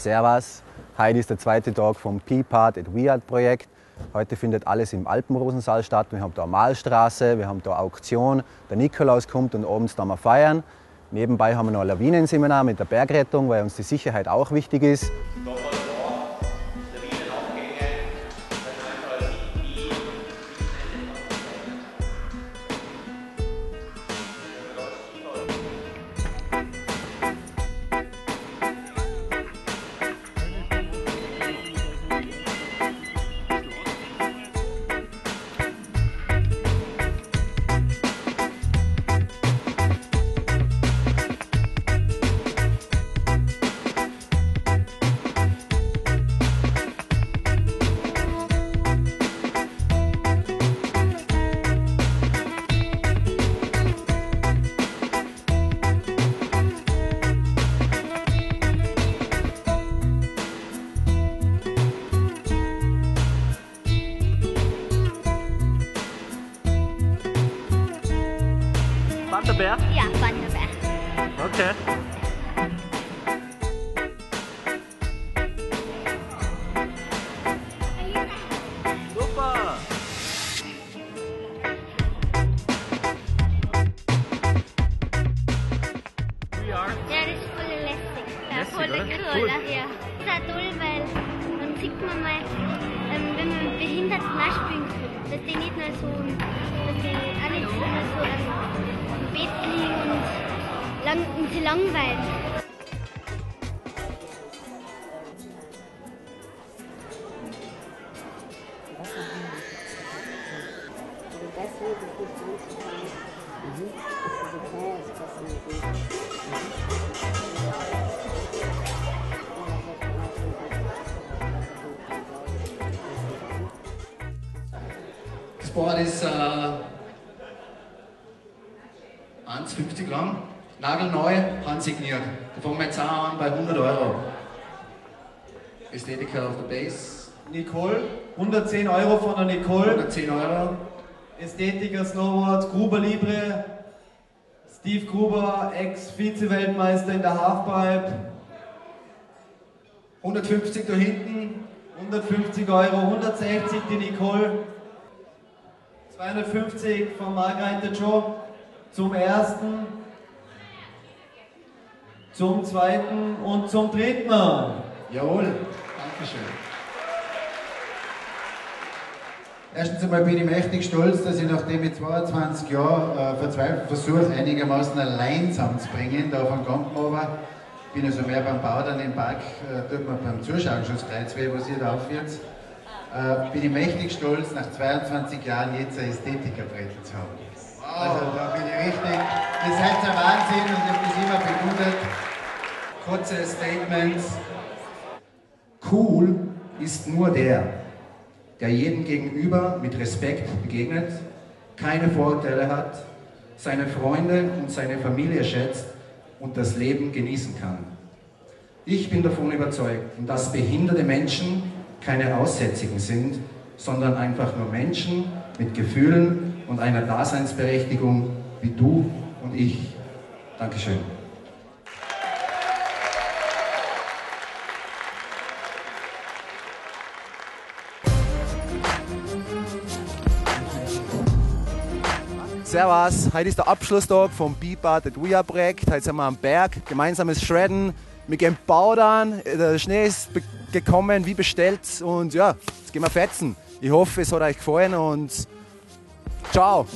Servus, heute ist der zweite Tag vom P-Part at Weird Projekt. Heute findet alles im Alpenrosensaal statt. Wir haben da Malstraße, wir haben da Auktion, der Nikolaus kommt und abends da wir feiern. Nebenbei haben wir noch ein Lawinenseminar mit der Bergrettung, weil uns die Sicherheit auch wichtig ist. Wanderberg? Ja, Wanderberg. Okay. Super! We are. Ja, das ist voll lästig. Ja, voll oder? cool. Cool. Ja. Das ist auch toll, weil dann sieht man mal, ähm, wenn man mit Behinderten auch spielen kann, dass die nicht nur so, dass die sie langweilen. Das Board ist äh, 1,50 lang, nagelneu, handsigniert. Da fangen wir jetzt auch an bei 100 Euro. Ästhetiker of the Base, Nicole, 110 Euro von der Nicole. 110 Euro. Ästhetiker Snowboard, Gruber Libre. Steve Gruber, Ex-Vize-Weltmeister in der Halfpipe. 150 da hinten, 150 Euro, 160 die Nicole. 250 von Margrethe Joe zum ersten, zum zweiten und zum dritten. Jawohl, Dankeschön. Erstens einmal bin ich mächtig stolz, dass ich nachdem ich 22 Jahre äh, verzweifelt versuche, einigermaßen allein zusammenzubringen, da von Gampenhofer, bin also mehr beim Bau dann im Park, äh, tut mir beim Zuschauen schon das Kreuz weh, was ihr da aufführt. Äh, bin ich mächtig stolz, nach 22 Jahren jetzt eine Ästhetikerbrett zu haben. Also da bin ich richtig, ihr seid ein Wahnsinn und ich habe das immer bewundert. Kurze Statements. Cool ist nur der, der jedem gegenüber mit Respekt begegnet, keine Vorurteile hat, seine Freunde und seine Familie schätzt und das Leben genießen kann. Ich bin davon überzeugt, dass behinderte Menschen keine Aussätzigen sind, sondern einfach nur Menschen mit Gefühlen und einer Daseinsberechtigung wie du und ich. Dankeschön. Servus, heute ist der Abschlusstag vom Beatbar der Duja Projekt. Heute sind wir am Berg, gemeinsames Shredden. Wir gehen baudern, der Schnee ist gekommen, wie bestellt. Und ja, jetzt gehen wir fetzen. Ich hoffe, es hat euch gefallen und ciao.